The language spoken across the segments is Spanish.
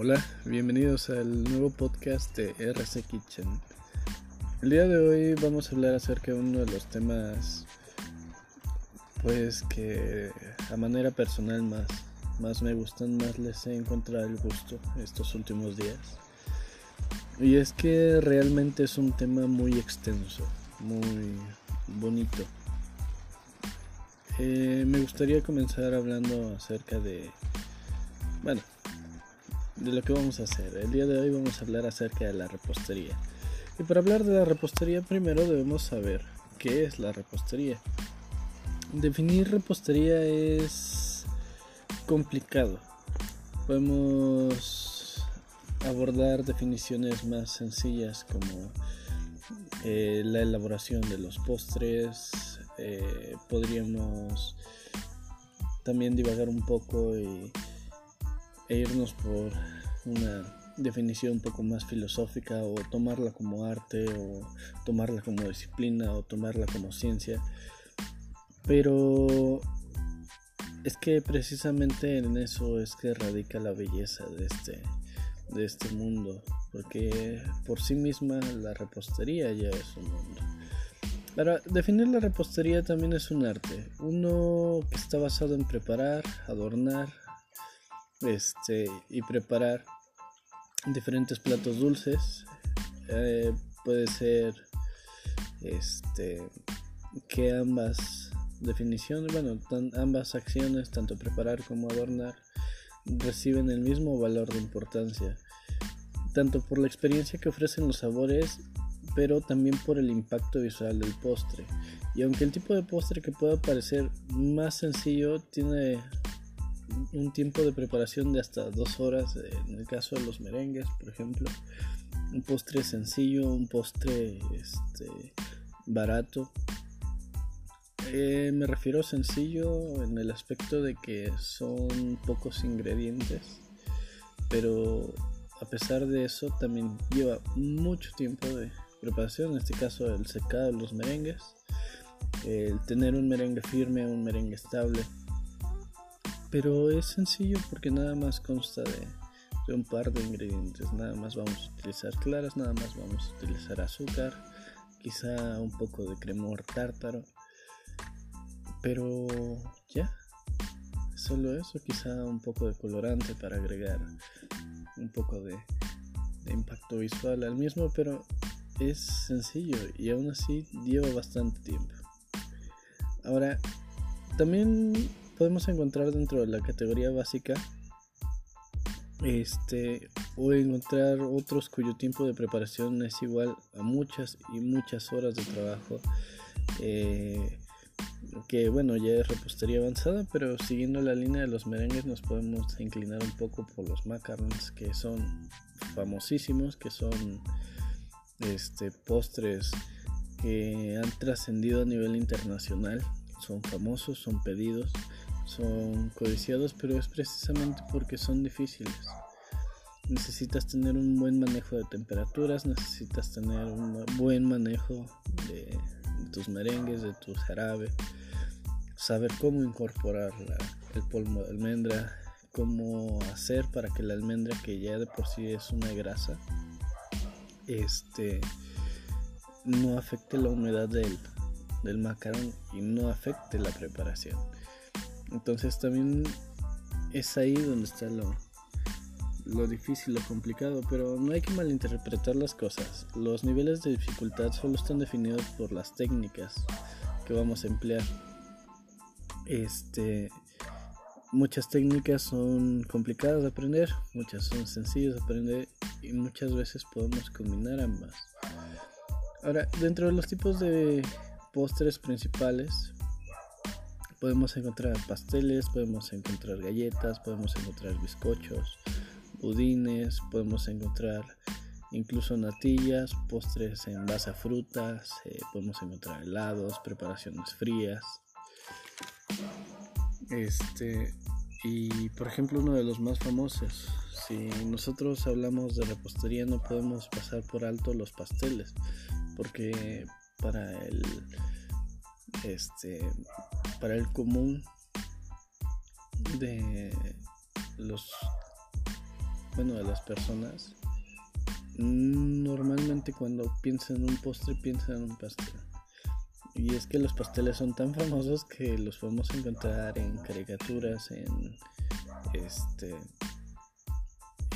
Hola, bienvenidos al nuevo podcast de RC Kitchen. El día de hoy vamos a hablar acerca de uno de los temas pues que a manera personal más, más me gustan, más les he encontrado el gusto estos últimos días. Y es que realmente es un tema muy extenso, muy bonito. Eh, me gustaría comenzar hablando acerca de, bueno, de lo que vamos a hacer. El día de hoy vamos a hablar acerca de la repostería. Y para hablar de la repostería primero debemos saber qué es la repostería. Definir repostería es complicado. Podemos abordar definiciones más sencillas como eh, la elaboración de los postres. Eh, podríamos también divagar un poco y e irnos por una definición un poco más filosófica o tomarla como arte o tomarla como disciplina o tomarla como ciencia. Pero es que precisamente en eso es que radica la belleza de este, de este mundo, porque por sí misma la repostería ya es un mundo. Para definir la repostería también es un arte, uno que está basado en preparar, adornar, este, y preparar diferentes platos dulces. Eh, puede ser este, que ambas definiciones, bueno, ambas acciones, tanto preparar como adornar, reciben el mismo valor de importancia, tanto por la experiencia que ofrecen los sabores, pero también por el impacto visual del postre. Y aunque el tipo de postre que pueda parecer más sencillo tiene un tiempo de preparación de hasta dos horas en el caso de los merengues por ejemplo. Un postre sencillo un postre este, barato. Eh, me refiero sencillo en el aspecto de que son pocos ingredientes pero a pesar de eso también lleva mucho tiempo de preparación en este caso el secado de los merengues el tener un merengue firme un merengue estable pero es sencillo porque nada más consta de, un par de ingredientes. Nada más vamos a utilizar claras, nada más vamos a utilizar azúcar, quizá un poco de cremor tártaro. Pero ya, solo eso, quizá un poco de colorante para agregar un poco de, de impacto visual al mismo, pero es sencillo y aún así lleva bastante tiempo. Ahora, también podemos encontrar dentro de la categoría básica este o encontrar otros cuyo tiempo de preparación es igual a muchas y muchas horas de trabajo eh, que bueno ya es repostería avanzada pero siguiendo la línea de los merengues nos podemos inclinar un poco por los macarons que son famosísimos que son este postres que han trascendido a nivel internacional. Son famosos son pedidos son codiciados, pero es precisamente porque son difíciles. Necesitas tener un buen manejo de temperaturas, necesitas tener un buen manejo de, tus merengues, de tu jarabe, saber cómo incorporar el polvo de almendra, cómo hacer para que la almendra, que ya de por sí es una grasa, este, no afecte la humedad del, del macarón y no afecte la preparación. Entonces también es ahí donde está lo, lo difícil, lo complicado, pero no hay que malinterpretar las cosas. Los niveles de dificultad solo están definidos por las técnicas que vamos a emplear. Este, muchas técnicas son complicadas de aprender, muchas son sencillas de aprender y muchas veces podemos combinar ambas. Ahora, dentro de los tipos de postres principales, podemos encontrar pasteles, podemos encontrar galletas, podemos encontrar bizcochos, budines, podemos encontrar incluso natillas, postres en base a frutas, eh, podemos encontrar helados, preparaciones frías. Este, y por ejemplo, uno de los más famosos, si nosotros hablamos de repostería, no podemos pasar por alto los pasteles, porque para el este para el común de los bueno, de las personas, normalmente cuando piensan en un postre piensan en un pastel. Y es que los pasteles son tan famosos que los podemos encontrar en caricaturas, en este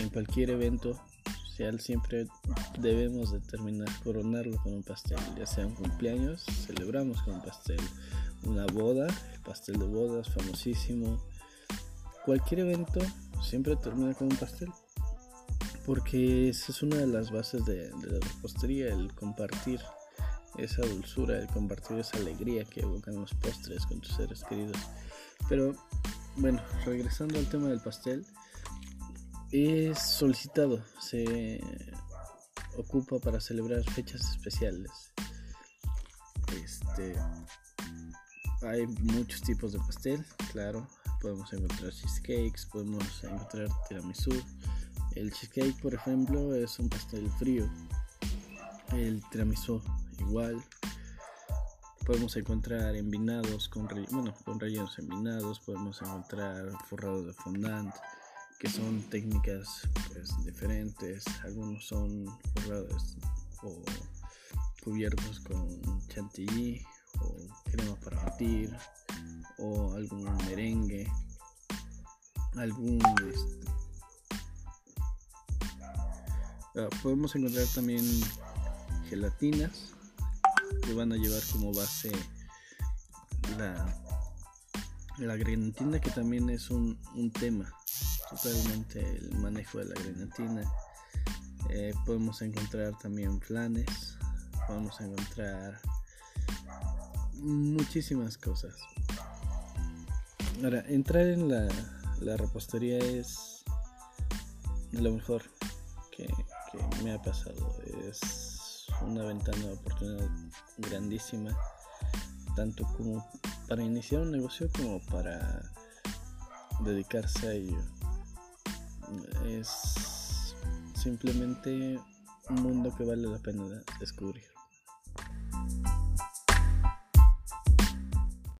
en cualquier evento social siempre debemos de terminar coronarlo con un pastel, ya sea un cumpleaños, celebramos con un pastel, una boda, el pastel de bodas famosísimo, cualquier evento siempre termina con un pastel porque esa es una de las bases de, la repostería, el compartir esa dulzura, el compartir esa alegría que evocan los postres con tus seres queridos. Pero bueno, regresando al tema del pastel, es solicitado, se ocupa para celebrar fechas especiales. Este, hay muchos tipos de pastel, claro. Podemos encontrar cheesecakes, podemos encontrar tiramisú, el cheesecake, por ejemplo, es un pastel frío. El tiramisú igual. Podemos encontrar envinados con, bueno, con rellenos envinados. Podemos encontrar forrados de fondant, que son técnicas pues, diferentes. Algunos son forrados o cubiertos con chantilly o crema para batir o algún merengue algún este, Ah, podemos encontrar también gelatinas que van a llevar como base la, la grenatina que también es un, tema totalmente el manejo de la grenatina. Eh, podemos encontrar también flanes podemos encontrar muchísimas cosas ahora entrar en la, la repostería es lo mejor que, me ha pasado. Es una ventana de oportunidad grandísima, tanto como para iniciar un negocio como para dedicarse a ello. Es simplemente un mundo que vale la pena descubrir.